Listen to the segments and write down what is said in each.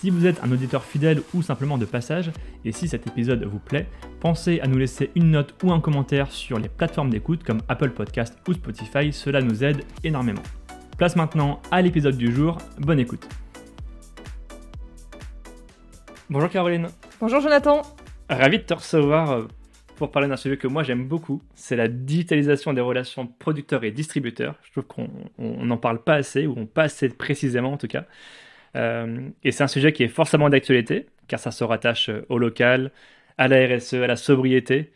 Si vous êtes un auditeur fidèle ou simplement de passage, et si cet épisode vous plaît, pensez à nous laisser une note ou un commentaire sur les plateformes d'écoute comme Apple Podcast ou Spotify, cela nous aide énormément. Place maintenant à l'épisode du jour, bonne écoute. Bonjour Caroline. Bonjour Jonathan. Ravi de te recevoir euh, pour parler d'un sujet que moi j'aime beaucoup, c'est la digitalisation des relations producteurs et distributeurs. Je trouve qu'on n'en parle pas assez, ou pas assez précisément en tout cas. Euh, et c'est un sujet qui est forcément d'actualité, car ça se rattache euh, au local, à la RSE, à la sobriété.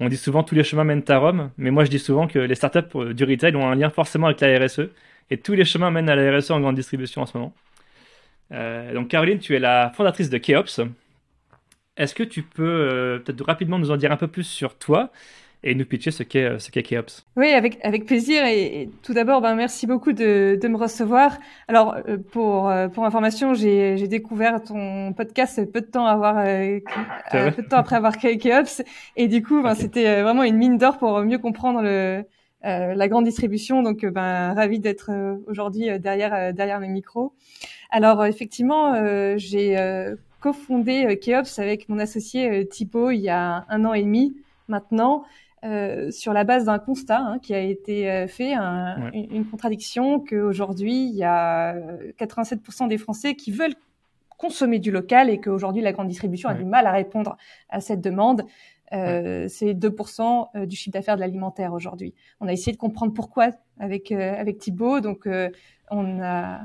On dit souvent tous les chemins mènent à Rome, mais moi je dis souvent que les startups euh, du retail ont un lien forcément avec la RSE, et tous les chemins mènent à la RSE en grande distribution en ce moment. donc Caroline, tu es la fondatrice de Keops. Est-ce que tu peux peut-être rapidement nous en dire un peu plus sur toi et nous pitcher ce qu'est ce qu'est Keops. Oui, avec avec plaisir et, tout d'abord ben merci beaucoup de, de me recevoir. Alors euh, pour euh, pour information, j'ai j'ai découvert ton podcast peu de temps avoir euh, peu de temps après avoir créé Keops et du coup ben, c'était vraiment une mine d'or pour mieux comprendre le la grande distribution. Donc ben ravi d'être aujourd'hui derrière derrière le micro. Alors effectivement, j'ai cofondé Keops avec mon associé Thibaut il y a un an et demi maintenant. Euh, sur la base d'un constat hein, qui a été euh, fait, une, contradiction qu'aujourd'hui, il y a 87% des Français qui veulent consommer du local et qu'aujourd'hui, la grande distribution a du mal à répondre à cette demande. Euh, C'est 2% euh, du chiffre d'affaires de l'alimentaire aujourd'hui. On a essayé de comprendre pourquoi avec, avec Thibault. Donc, on a...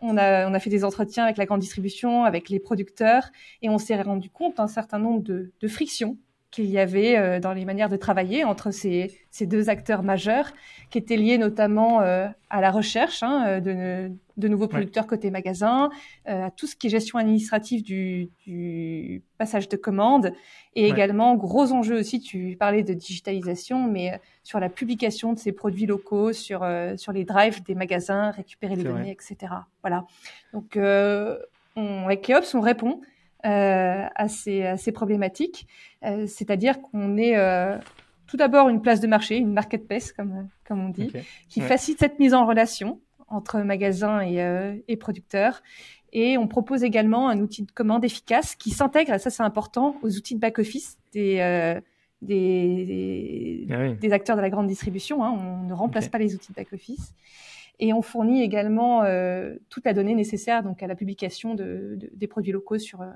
On a, on a fait des entretiens avec la grande distribution, avec les producteurs, et on s'est rendu compte d'un certain nombre de, de frictions qu'il y avait euh, dans les manières de travailler entre ces, ces, deux acteurs majeurs, qui étaient liés notamment euh, à la recherche hein, euh, de, de, nouveaux producteurs côté magasin, à tout ce qui est gestion administrative du, du passage de commandes, et également gros enjeux aussi. Tu parlais de digitalisation, mais sur la publication de ces produits locaux, sur sur les drives des magasins, récupérer les données, etc. Voilà. Donc on, avec Keops, on répond euh, à, ces, à, ces, problématiques. Euh, c'est-à-dire qu'on est euh, tout d'abord une place de marché, une marketplace, comme, comme on dit, qui facilite cette mise en relation entre magasins et, et, producteurs. Et on propose également un outil de commande efficace qui s'intègre, et ça c'est important, aux outils de back-office des, des, ah des, acteurs de la grande distribution. Hein. On ne remplace pas les outils de back-office. Et on fournit également euh, toute la donnée nécessaire donc à la publication de, des produits locaux sur, euh,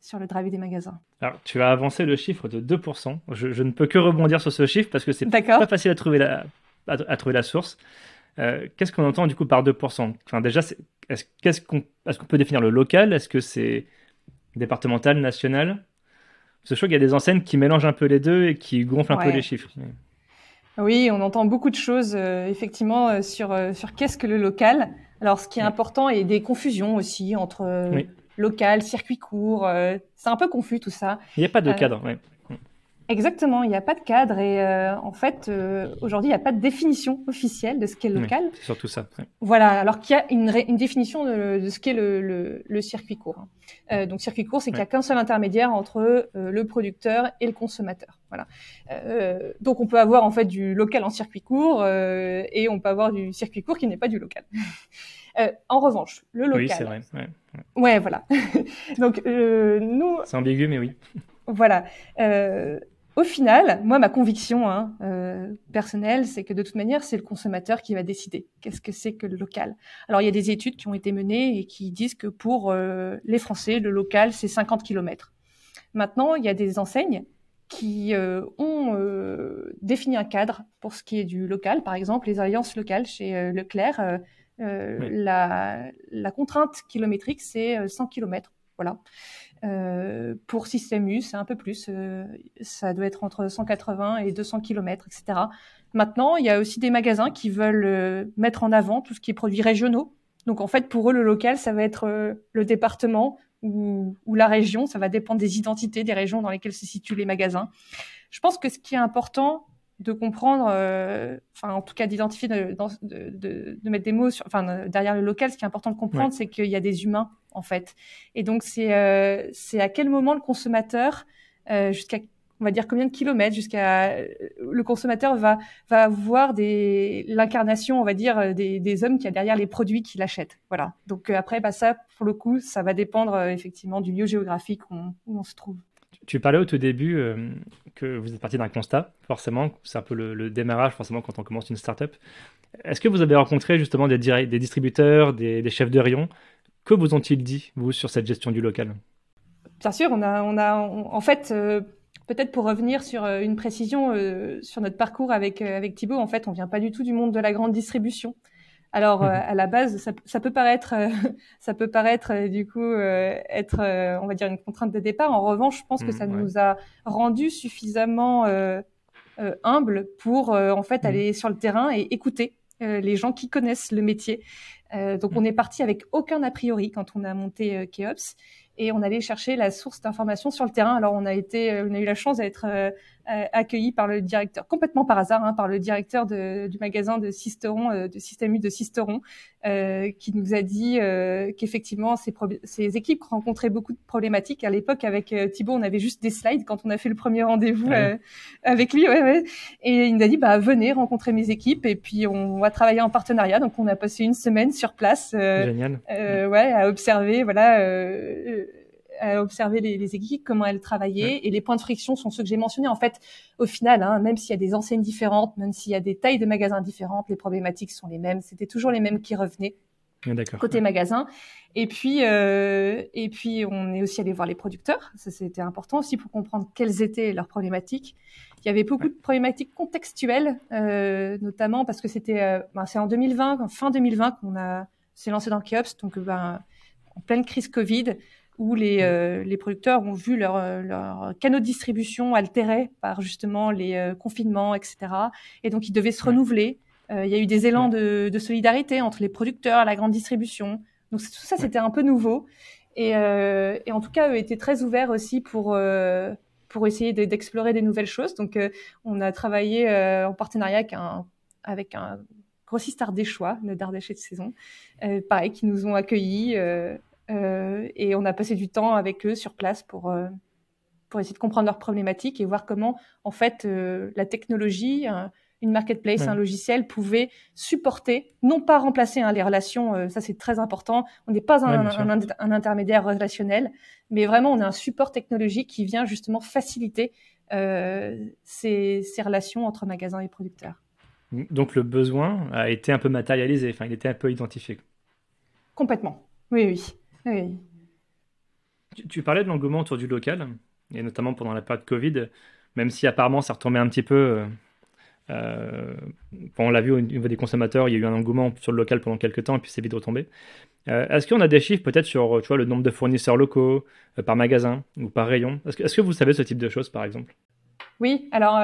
sur le drive des magasins. Alors, tu as avancé le chiffre de 2%. Je, ne peux que rebondir sur ce chiffre parce que c'est pas facile à trouver la, à, trouver la source. Euh, qu'est-ce qu'on entend du coup par 2% enfin, Déjà, est-ce qu'on est qu'on peut définir le local? Est-ce que c'est départemental, national? Parce que je qu'il y a des enseignes qui mélangent un peu les deux et qui gonflent un peu les chiffres. Oui, on entend beaucoup de choses euh, effectivement euh, sur euh, sur qu'est-ce que le local. Alors, ce qui est important et des confusions aussi entre local, circuit court. c'est un peu confus tout ça. Il n'y a pas de cadre. Oui. Exactement, il n'y a pas de cadre et euh, en fait, euh, aujourd'hui, il n'y a pas de définition officielle de ce qu'est le local. surtout ça. Voilà, alors qu'il y a une, une définition de, de ce qu'est le, le, le, circuit court. Hein. Euh, donc, circuit court, c'est qu'il n'y a qu'un seul intermédiaire entre euh, le producteur et le consommateur. Voilà. Euh, donc, on peut avoir en fait du local en circuit court et on peut avoir du circuit court qui n'est pas du local. en revanche, le local. Oui, c'est vrai. Ouais, ouais. ouais voilà. donc, nous. C'est ambigu, mais oui. Voilà. Euh, au final, moi, ma conviction hein, euh, personnelle, c'est que de toute manière, c'est le consommateur qui va décider qu'est-ce que c'est que le local. Alors, il y a des études qui ont été menées et qui disent que pour euh, les Français, le local, c'est 50 km. Maintenant, il y a des enseignes qui euh, ont euh, défini un cadre pour ce qui est du local. Par exemple, les alliances locales chez Leclerc, la, la, contrainte kilométrique, c'est 100 km. Voilà. Euh, pour Système U, c'est un peu plus. Euh, ça doit être entre 180 et 200 km, etc. Maintenant, il y a aussi des magasins qui veulent euh, mettre en avant tout ce qui est produits régionaux. Donc, en fait, pour eux, le local, ça va être le département ou, la région. Ça va dépendre des identités des régions dans lesquelles se situent les magasins. Je pense que ce qui est important de comprendre, euh, enfin en tout cas d'identifier, de, de, de, mettre des mots sur, enfin, derrière le local, ce qui est important de comprendre, c'est qu'il y a des humains en fait. Et donc c'est euh, c'est à quel moment le consommateur, euh, jusqu'à on va dire combien de kilomètres jusqu'à le consommateur va va voir des l'incarnation on va dire des, des hommes qui a derrière les produits qu'il achète. Voilà. Donc après bah ça pour le coup ça va dépendre effectivement du lieu géographique où on se trouve tu parlais au tout début euh, que vous êtes parti d'un constat, forcément, c'est un peu le, démarrage, forcément, quand on commence une startup. Est-ce que vous avez rencontré justement des, des distributeurs, des, chefs de rayon? Que vous ont-ils dit, vous, sur cette gestion du local? Bien sûr, on a, on a en fait, euh, peut-être pour revenir sur euh, une précision sur notre parcours avec, avec Thibaut, en fait, on vient pas du tout du monde de la grande distribution. Alors mmh. à la base, ça, ça peut paraître, ça peut paraître du coup être, on va dire une contrainte de départ. En revanche, je pense que mmh, ça nous a rendu suffisamment euh, humbles pour en fait mmh. aller sur le terrain et écouter les gens qui connaissent le métier. donc on est parti avec aucun a priori quand on a monté Keops et on allait chercher la source d'information sur le terrain. Alors on a été, on a eu la chance d'être euh, accueilli par le directeur, complètement par hasard, hein, par le directeur de, du magasin de Sisteron, euh, de Système U de Sisteron, euh, qui nous a dit euh, qu'effectivement ces, ces, équipes rencontraient beaucoup de problématiques. À l'époque, avec euh, Thibaut, on avait juste des slides quand on a fait le premier rendez-vous avec lui. Ouais, ouais. Et il nous a dit, bah venez rencontrer mes équipes et puis on va travailler en partenariat. Donc on a passé une semaine sur place, Génial. ouais, à observer, voilà à observer les, les, équipes, comment elles travaillaient, et les points de friction sont ceux que j'ai mentionnés. En fait, au final, hein, même s'il y a des enseignes différentes, même s'il y a des tailles de magasins différentes, les problématiques sont les mêmes. C'était toujours les mêmes qui revenaient. Côté magasin. Et puis, euh, et puis, on est aussi allé voir les producteurs. Ça, c'était important aussi pour comprendre quelles étaient leurs problématiques. Il y avait beaucoup de problématiques contextuelles, euh, notamment parce que c'était, euh, ben, c'est en 2020, fin 2020 qu'on a s'est lancé dans Kiops, donc ben, en pleine crise Covid où les, euh, les producteurs ont vu leur, euh, leur canaux de distribution altérés par justement les euh, confinements, etc. Et donc, ils devaient se renouveler. il y a eu des élans de, de, solidarité entre les producteurs la grande distribution. Donc, tout ça, c'était un peu nouveau. Et, et, en tout cas, eux étaient très ouverts aussi pour, pour essayer d'explorer des nouvelles choses. Donc, on a travaillé en partenariat avec un, avec un grossiste ardéchois, le d'Ardèche de saison, pareil, qui nous ont accueillis euh, et on a passé du temps avec eux sur place pour, euh, pour essayer de comprendre leurs problématiques et voir comment, en fait, euh, la technologie, une marketplace, un logiciel pouvait supporter, non pas remplacer hein, les relations, ça c'est très important, on n'est pas un, un, intermédiaire relationnel, mais vraiment on est un support technologique qui vient justement faciliter ces, ces relations entre magasins et producteurs. Donc le besoin a été un peu matérialisé, enfin il était un peu identifié. Complètement, oui, oui. Oui. Tu, parlais de l'engouement autour du local, et notamment pendant la période Covid, même si apparemment ça retombait un petit peu. Euh, euh on l'a vu au niveau des consommateurs, il y a eu un engouement sur le local pendant quelques temps, et puis c'est vite retombé. Euh, est-ce qu'on a des chiffres peut-être sur tu vois, le nombre de fournisseurs locaux euh, par magasin ou par rayon? Est-ce que, est que, vous savez ce type de choses, par exemple? Oui, alors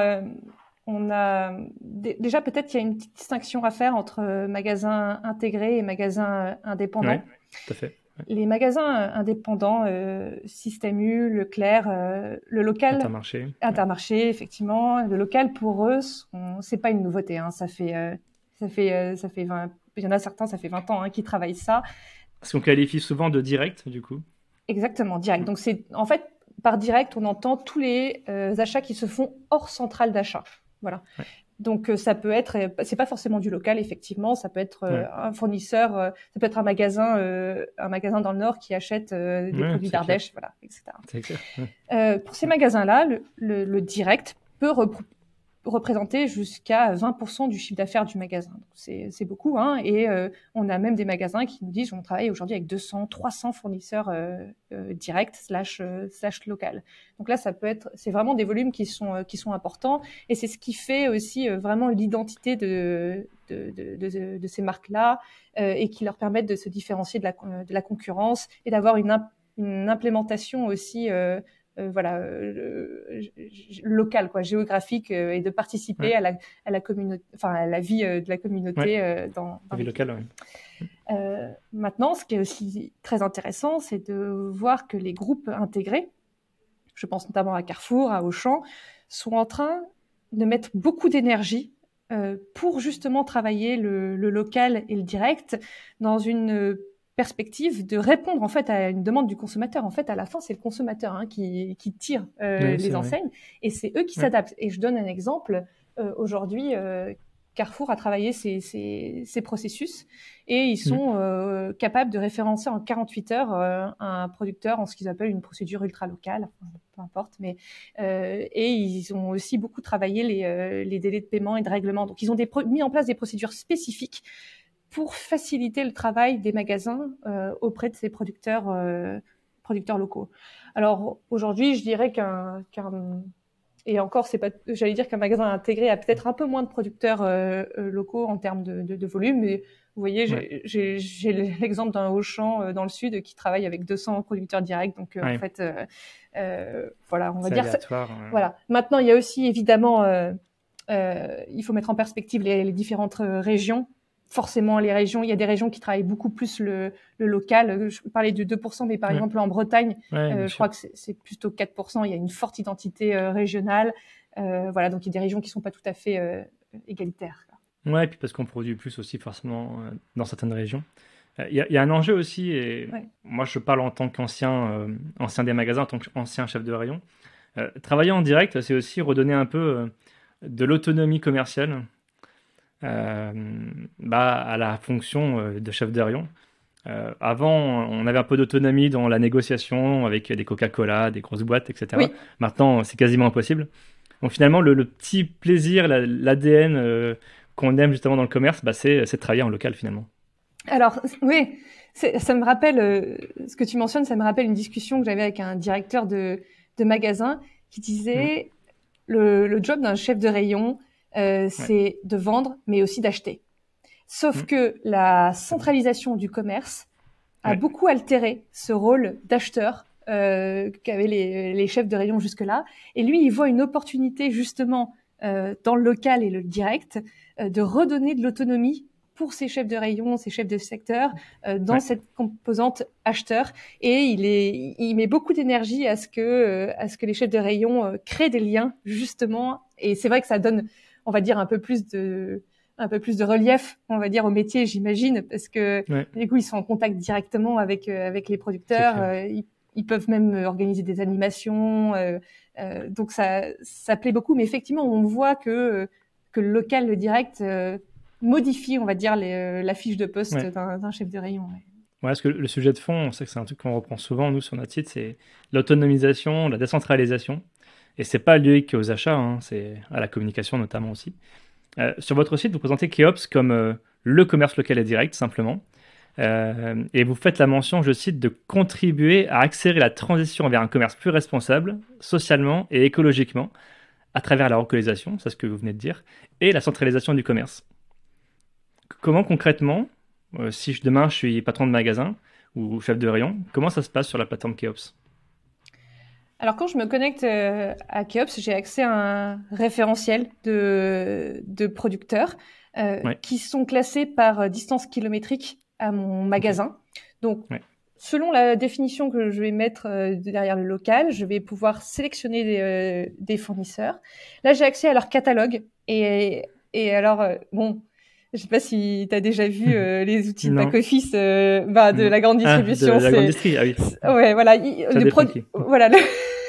on a déjà peut-être qu'il y a une petite distinction à faire entre magasins intégrés et magasins indépendants. Oui, tout à fait. Les magasins indépendants, euh, Système U, Leclerc, euh, le local. Intermarché. Intermarché, effectivement. Le local, pour eux, c'est pas une nouveauté. Hein. Ça fait, euh, ça fait, euh, ça fait 20, il y en a certains, ça fait 20 ans hein, qui travaillent ça. Parce qu'on qualifie souvent de direct, du coup. Exactement, direct. Donc, c'est, en fait, par direct, on entend tous les achats qui se font hors centrale d'achat. Voilà. Donc euh, ça peut être, euh, c'est pas forcément du local effectivement, ça peut être euh, un fournisseur, ça peut être un magasin, un magasin dans le nord qui achète des produits d'Ardèche, voilà, etc. pour ces magasins-là, le, le, direct peut représenter jusqu'à 20% du chiffre d'affaires du magasin. C'est beaucoup, hein, et euh, on a même des magasins qui nous disent on travaille aujourd'hui avec 200, 300 fournisseurs euh, euh, directs slash slash local. Donc là, ça peut être, c'est vraiment des volumes qui sont qui sont importants, et c'est ce qui fait aussi vraiment l'identité de de, de, de, ces marques-là et qui leur permettent de se différencier de la, de la concurrence et d'avoir une, une implémentation aussi voilà local quoi géographique et de participer à la à la communauté enfin à la vie de la communauté dans, la vie locale maintenant ce qui est aussi très intéressant c'est de voir que les groupes intégrés je pense notamment à Carrefour à Auchan sont en train de mettre beaucoup d'énergie euh, pour justement travailler le, local et le direct dans une perspective de répondre en fait à une demande du consommateur. En fait, à la fin, c'est le consommateur hein, qui, tire euh, les enseignes et c'est eux qui s'adaptent. Et je donne un exemple. Euh, aujourd'hui, Carrefour a travaillé ces, processus et ils sont mmh. capables de référencer en 48 heures un producteur en ce qu'ils appellent une procédure ultra locale importe. Mais euh, et ils ont aussi beaucoup travaillé les, euh, les, délais de paiement et de règlement. Donc ils ont des mis en place des procédures spécifiques pour faciliter le travail des magasins euh, auprès de ces producteurs producteurs locaux. Alors aujourd'hui, je dirais qu'un et encore, c'est pas, j'allais dire qu'un magasin intégré a peut-être un peu moins de producteurs locaux en termes de, de, de, volume, mais vous voyez, j'ai l'exemple d'un Auchan euh, dans le sud qui travaille avec 200 producteurs directs. Donc, euh, en fait, euh, voilà, on va dire. Voilà. Maintenant, il y a aussi évidemment, il faut mettre en perspective les, différentes régions forcément les régions, il y a des régions qui travaillent beaucoup plus le, local. Je parlais de 2%, mais par exemple en Bretagne, je crois que c'est plutôt 4%. Il y a une forte identité régionale. voilà, donc il y a des régions qui sont pas tout à fait égalitaires. Ouais, et puis parce qu'on produit plus aussi forcément euh, dans certaines régions. Euh, il y, a un enjeu aussi, et moi je parle en tant qu'ancien euh, ancien des magasins, en tant qu'ancien chef de rayon. travailler en direct, c'est aussi redonner un peu de l'autonomie commerciale bah, à la fonction de chef de rayon. avant, on avait un peu d'autonomie dans la négociation avec des Coca-Cola, des grosses boîtes, etc. Maintenant, c'est quasiment impossible. Donc finalement, le, le petit plaisir, l'ADN qu'on aime justement dans le commerce, bah, c'est, de travailler en local finalement. Alors oui, ça me rappelle euh, ce que tu mentionnes, ça me rappelle une discussion que j'avais avec un directeur de, de magasin qui disait mmh. le, job d'un chef de rayon, euh, c'est de vendre, mais aussi d'acheter. Sauf mmh. que la centralisation du commerce a beaucoup altéré ce rôle d'acheteur euh, qu'avaient les, les, chefs de rayon jusque-là. Et lui, il voit une opportunité justement euh, dans le local et le direct, euh, de redonner de l'autonomie pour ces chefs de rayon, ces chefs de secteur euh, dans cette composante acheteur. Et il, est, il met beaucoup d'énergie à ce que à ce que les chefs de rayon créent des liens justement. Et c'est vrai que ça donne, on va dire, un peu plus de un peu plus de relief, on va dire, au métier, j'imagine, parce que du coup, ils sont en contact directement avec avec les producteurs. Ils, ils, peuvent même organiser des animations. Euh, donc ça, ça plaît beaucoup, mais effectivement, on voit que que le local, le direct euh, modifie, on va dire, euh, la fiche de poste d'un chef de rayon. Ouais. parce que le sujet de fond, on sait que c'est un truc qu'on reprend souvent, nous, sur notre site, c'est l'autonomisation, la décentralisation. Et c'est pas lié qu'aux achats, hein, c'est à la communication notamment aussi. sur votre site, vous présentez Keops comme le commerce local et direct, simplement. Euh, et vous faites la mention, je cite, de contribuer à accélérer la transition vers un commerce plus responsable, socialement et écologiquement, à travers la localisation, c'est ce que vous venez de dire, et la centralisation du commerce. Comment concrètement, euh, si demain je suis patron de magasin ou chef de rayon, comment ça se passe sur la plateforme Keops? Alors quand je me connecte euh, à Keops, j'ai accès à un référentiel de, de producteurs qui sont classés par distance kilométrique à mon magasin. Donc, selon la définition que je vais mettre euh, derrière le local, je vais pouvoir sélectionner des, euh, des fournisseurs. Là, j'ai accès à leur catalogue. Et, et alors, euh, bon, je sais pas si tu as déjà vu les outils de back-office bah, de la grande distribution. Ah, de la grande distribution, ah oui. Ouais, voilà. le voilà. Le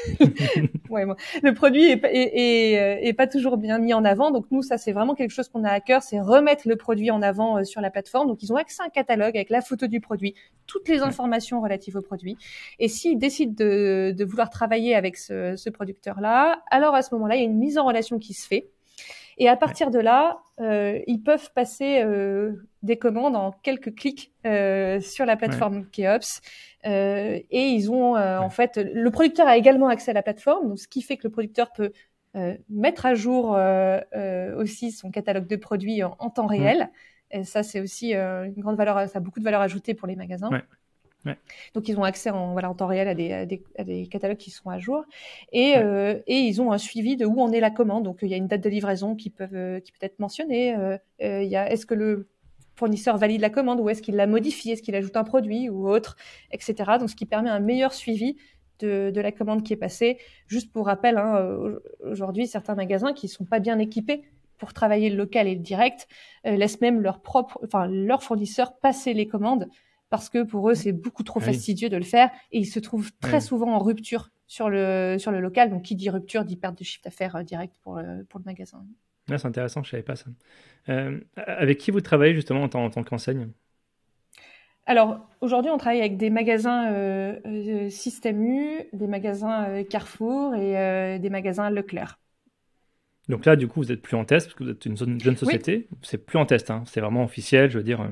ouais, le produit est, est, euh, est, pas toujours bien mis en avant. Donc nous, ça c'est vraiment quelque chose qu'on a à cœur, c'est remettre le produit en avant euh, sur la plateforme. Donc ils ont accès à un catalogue avec la photo du produit, toutes les informations relatives au produit. Et s'ils décident de, de, vouloir travailler avec ce, ce producteur-là, alors à ce moment-là, il y a une mise en relation qui se fait. Et à partir de là, euh, ils peuvent passer euh, des commandes en quelques clics euh, sur la plateforme Keops. Euh, et ils ont euh, en fait, le producteur a également accès à la plateforme, donc ce qui fait que le producteur peut mettre à jour aussi son catalogue de produits en, temps réel. Et ça, c'est aussi une grande valeur, ça a beaucoup de valeur ajoutée pour les magasins. Donc ils ont accès en, voilà, en temps réel à des, à des, catalogues qui sont à jour et, euh, et, ils ont un suivi de où en est la commande. Donc il y a une date de livraison qui, peuvent, euh, qui peut être mentionnée. Euh, il y a est-ce que le fournisseur valide la commande ou est-ce qu'il la modifie, est-ce qu'il ajoute un produit ou autre, etc. Donc ce qui permet un meilleur suivi de, de la commande qui est passée. Juste pour rappel, hein, aujourd'hui certains magasins qui sont pas bien équipés pour travailler le local et le direct laissent même leur propre, enfin leur fournisseur passer les commandes parce que pour eux, c'est beaucoup trop fastidieux de le faire et ils se trouvent très souvent en rupture sur le, sur le local. Donc, qui dit rupture dit perte de chiffre d'affaires euh, direct pour le, pour le magasin. c'est intéressant, je ne savais pas ça. Euh, avec qui vous travaillez justement en, tant, en tant qu'enseigne? Alors aujourd'hui, on travaille avec des magasins euh, Système U, des magasins Carrefour et des magasins Leclerc. Donc là, du coup, vous n'êtes plus en test parce que vous êtes une jeune société. C'est plus en test, hein. c'est vraiment officiel. Je veux dire,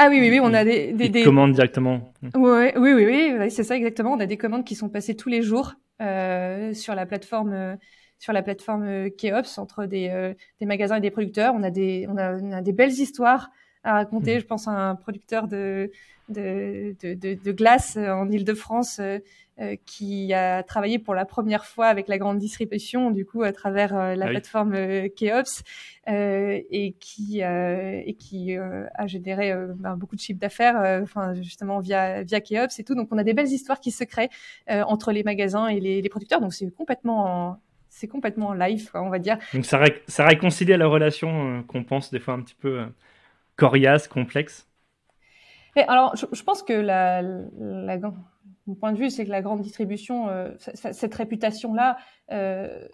ah oui, oui, oui, on a des, des, commandes directement. Ouais, oui, oui, oui, c'est ça exactement. On a des commandes qui sont passées tous les jours euh, sur la plateforme, euh, sur la plateforme euh, Keops entre des, euh, des magasins et des producteurs. On a des, on a, on a des belles histoires à raconter. Mmh. Je pense à un producteur de, de, de, de, de glace en Ile-de-France euh, qui a travaillé pour la première fois avec la grande distribution, du coup, à travers euh, la ah plateforme euh, Keops, et qui, et qui a généré ben, beaucoup de chiffres d'affaires, enfin, justement, via, via Keops et tout. Donc, on a des belles histoires qui se créent entre les magasins et les, les producteurs. Donc, c'est complètement c'est complètement live, on va dire. Donc ça, ça réconcilie la relation qu'on pense des fois un petit peu coriace, complexe? Et alors, je, je, pense que la, la, mon point de vue, c'est que la grande distribution, euh, cette réputation-là, euh,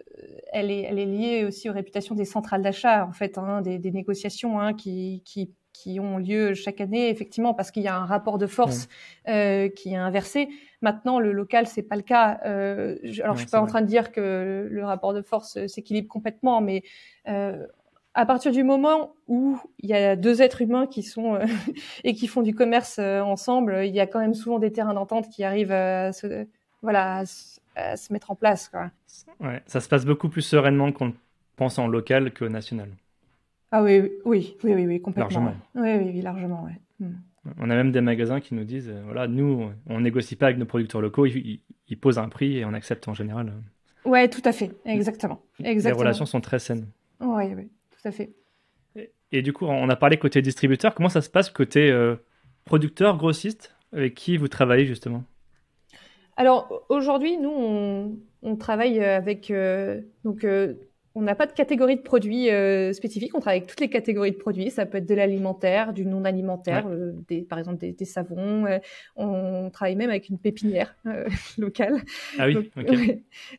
elle, est, elle est liée aussi aux réputations des centrales d'achat, en fait, hein, des, des, négociations hein, qui, qui, qui, ont lieu chaque année, effectivement, parce qu'il y a un rapport de force euh, qui est inversé. Maintenant, le local, c'est pas le cas. Euh, je, alors, je suis pas en train de dire que le rapport de force s'équilibre complètement, mais euh, à partir du moment où il y a deux êtres humains qui sont euh, et qui font du commerce euh, ensemble, il y a quand même souvent des terrains d'entente qui arrivent à se, voilà, à se, mettre en place. Quoi. Ouais, ça se passe beaucoup plus sereinement qu'on pense en local que national. Ah oui, oui, oui, oui, oui, complètement. Largement. Oui, oui, largement, ouais. Hmm. On a même des magasins qui nous disent, euh, voilà, nous, on négocie pas avec nos producteurs locaux, ils, ils, posent un prix et on accepte en général. Ouais, tout à fait, exactement. exactement. Les relations sont très saines. Oui, oui fait. Et, du coup, on a parlé côté distributeur. Comment ça se passe côté euh, producteur, grossiste Avec qui vous travaillez justement? Alors aujourd'hui, nous, on, travaille avec euh, donc euh, on n'a pas de catégorie de produits euh, spécifiques. On travaille avec toutes les catégories de produits. Ça peut être de l'alimentaire, du non alimentaire, euh, des, par exemple des, des savons. Euh, on travaille même avec une pépinière euh, locale. Ah oui. Donc,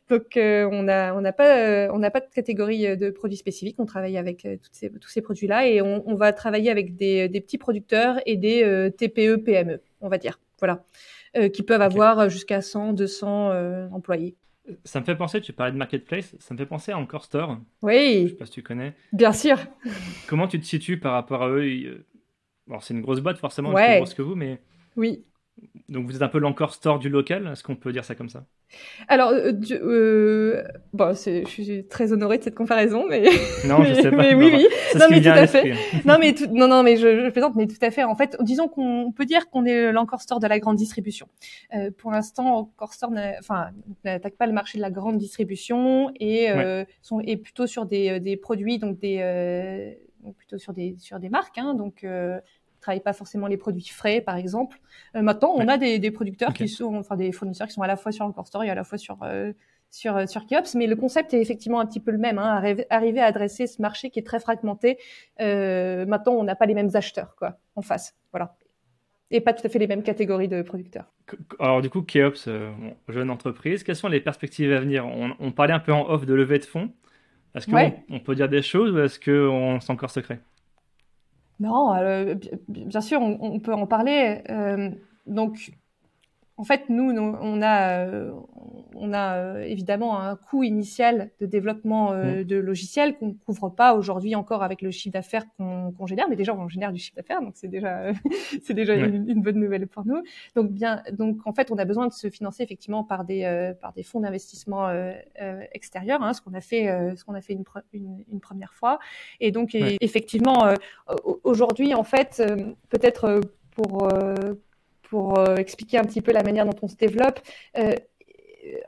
Donc on a on n'a pas on n'a pas de catégorie de produits spécifiques. On travaille avec toutes ces, tous ces produits-là et on, on, va travailler avec des, des petits producteurs et des TPE PME, on va dire. Voilà. qui peuvent avoir jusqu'à 100, 200 employés. Ça me fait penser, tu parlais de marketplace, ça me fait penser à Encore Store. Oui. Je sais pas si tu connais. Bien sûr. Comment tu te situes par rapport à eux? Alors, c'est une grosse boîte, forcément, ouais. plus grosse que vous, mais. Oui. Donc vous êtes un peu l'encore store du local, est-ce qu'on peut dire ça comme ça? Alors, euh, euh, bon, je suis très honorée de cette comparaison, mais non, je sais pas. Mais oui, oui, non, mais tout à fait. non, mais non, non, mais je, je plaisante, mais tout à fait. En fait, disons qu'on peut dire qu'on est l'encore store de la grande distribution. Euh, pour l'instant, encore store, enfin, n'attaque pas le marché de la grande distribution et euh, sont est plutôt sur des, des produits, donc des plutôt sur des sur des marques, hein, donc travaillent pas forcément les produits frais, par exemple. Euh, maintenant, on a des, des producteurs qui sont, enfin des fournisseurs qui sont à la fois sur Encore Store et à la fois sur euh, sur euh, sur Kiops, mais le concept est effectivement un petit peu le même. Hein, arriver à adresser ce marché qui est très fragmenté. Euh, maintenant, on n'a pas les mêmes acheteurs quoi en face, voilà, et pas tout à fait les mêmes catégories de producteurs. Alors du coup, Keops, euh, jeune entreprise, quelles sont les perspectives à venir? On, on, parlait un peu en off de levée de fonds. Est-ce qu'on on peut dire des choses ou est-ce que c'est encore secret? Non, euh, bien sûr, on, peut en parler. Euh, donc, en fait, nous, on a, euh, on a euh, évidemment un coût initial de développement euh, mmh. de logiciels qu'on ne couvre pas aujourd'hui encore avec le chiffre d'affaires qu'on génère, mais déjà on génère du chiffre d'affaires, donc c'est déjà, c'est déjà une, une, bonne nouvelle pour nous. Donc bien, donc en fait, on a besoin de se financer effectivement par des, par des fonds d'investissement extérieurs, hein, ce qu'on a fait, ce qu'on a fait une, une, une, première fois. Et donc effectivement, aujourd'hui, en fait, peut-être pour pour expliquer un petit peu la manière dont on se développe,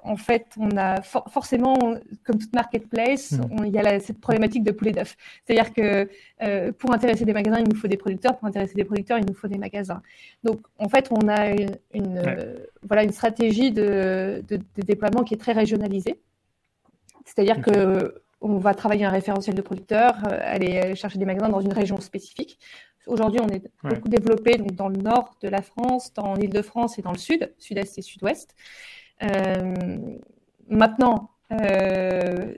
en fait, on a forcément, comme toute marketplace, mmh. il y a cette problématique de poulet d'œufs. C'est-à-dire que euh, pour intéresser des magasins, il nous faut des producteurs. Pour intéresser des producteurs, il nous faut des magasins. Donc, en fait, on a une, euh, voilà, une stratégie de, déploiement qui est très régionalisée. C'est-à-dire que on va travailler un référentiel de producteurs, euh, aller chercher des magasins dans une région spécifique. Aujourd'hui, on est beaucoup développé donc, dans le nord de la France, dans l'Île-de-France et dans le sud, sud-est et sud-ouest. Euh, maintenant, euh,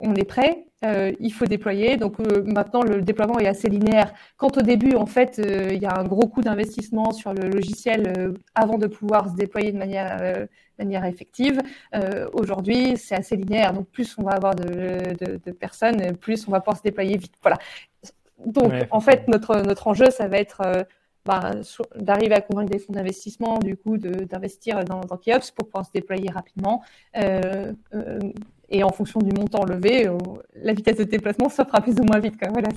on est prêt, euh, il faut déployer. Donc maintenant, le déploiement est assez linéaire. Quand au début, en fait, il y a un gros coût d'investissement sur le logiciel avant de pouvoir se déployer de manière, manière effective, aujourd'hui, c'est assez linéaire. Donc plus on va avoir de, de, personnes, plus on va pouvoir se déployer vite. Voilà. Donc en fait, notre, notre enjeu, ça va être bah, d'arriver à convaincre des fonds d'investissement, du coup, d'investir dans, dans Keops pour pouvoir se déployer rapidement. Euh, euh, et en fonction du montant levé, euh, la vitesse de déplacement se fera plus ou moins vite. Quoi. Voilà,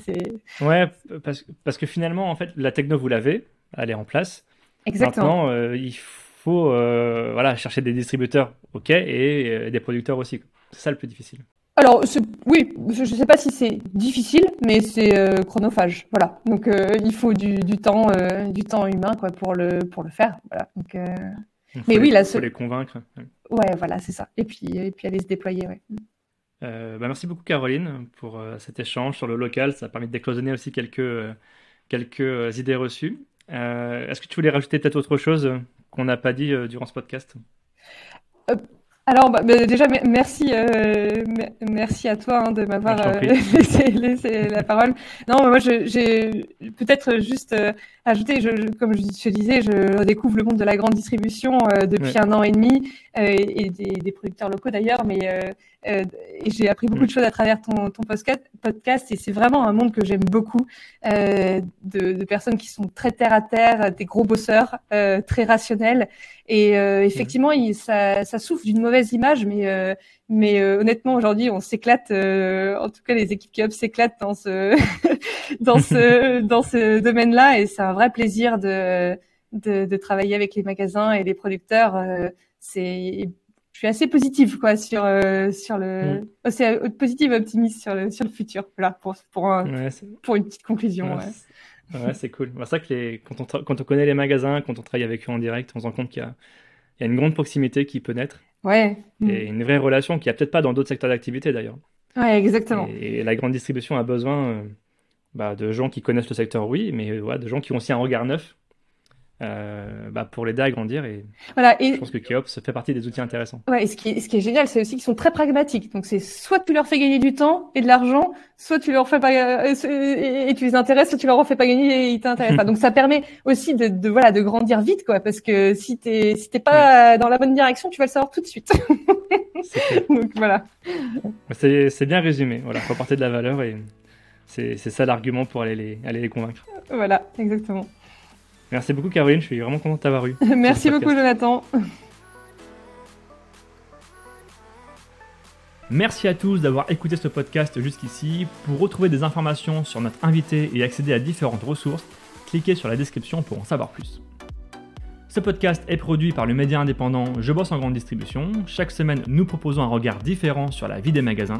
ouais, parce, parce, que finalement, en fait, la techno, vous l'avez, elle est en place. Exactement. Maintenant, il faut voilà, chercher des distributeurs, OK, et des producteurs aussi. C'est ça le plus difficile. Alors, oui, je ne sais pas si c'est difficile, mais c'est euh, chronophage. Voilà. Donc, euh, il faut du, temps, euh, du temps humain quoi, pour, le, pour le faire. Voilà. Donc, mais oui, là, il faut les convaincre. Ouais, voilà, c'est ça. Et puis, et puis aller se déployer. Ouais. Bah, merci beaucoup, Caroline, pour cet échange sur le local. Ça a permis de décloisonner aussi quelques, quelques idées reçues. Est-ce que tu voulais rajouter peut-être autre chose qu'on n'a pas dit durant ce podcast? Alors, bah, bah, déjà, merci, euh, merci à toi hein, de m'avoir euh, laissé, la parole. Non, moi, j'ai peut-être juste euh, ajouté, je, comme je, je, disais, je redécouvre le monde de la grande distribution depuis un an et demi et des, des, producteurs locaux d'ailleurs, mais et j'ai appris beaucoup de choses à travers ton, ton podcast et c'est vraiment un monde que j'aime beaucoup de, de, personnes qui sont très terre à terre, des gros bosseurs, très rationnels et effectivement, il, ça, ça souffre d'une mauvaise image, mais euh, mais euh, honnêtement aujourd'hui, on s'éclate. Euh, en tout cas, les équipes qui s'éclatent dans ce dans ce dans ce domaine-là, et c'est un vrai plaisir de, de, de travailler avec les magasins et les producteurs. c'est suis assez positive quoi sur sur le mm. c'est positive optimiste sur le sur le futur voilà pour pour pour une petite conclusion ouais. c'est cool. C'est ça que les, quand, on quand on connaît les magasins, quand on travaille avec eux en direct, on se rend compte qu'il y a, il y a une grande proximité qui peut naître. Ouais. Et une vraie relation qui a peut-être pas dans d'autres secteurs d'activité d'ailleurs. Ouais, exactement. Et, la grande distribution a besoin euh, bah, de gens qui connaissent le secteur, oui, mais de gens qui ont aussi un regard neuf euh, bah, pour l'aider à grandir. Et, voilà, et je pense que Keops fait partie des outils intéressants. Ouais, et ce qui est, ce qui est génial, c'est aussi qu'ils sont très pragmatiques. Donc c'est soit tu leur fais gagner du temps et de l'argent, soit tu leur fais pas euh, et, tu les intéresses, soit tu leur en fais pas gagner et ils t'intéressent pas. Donc ça permet aussi de, de, voilà de grandir vite, quoi, parce que si t'es si t'es pas dans la bonne direction, tu vas le savoir tout de suite. Donc voilà. C'est bien résumé. Voilà, faut apporter de la valeur et c'est ça l'argument pour aller les aller les convaincre. Voilà, exactement. Merci beaucoup Caroline, je suis vraiment content de t'avoir eu. Merci beaucoup Jonathan. Merci à tous d'avoir écouté ce podcast jusqu'ici. Pour retrouver des informations sur notre invité et accéder à différentes ressources, cliquez sur la description pour en savoir plus. Ce podcast est produit par le média indépendant Je bosse en grande distribution. Chaque semaine, nous proposons un regard différent sur la vie des magasins,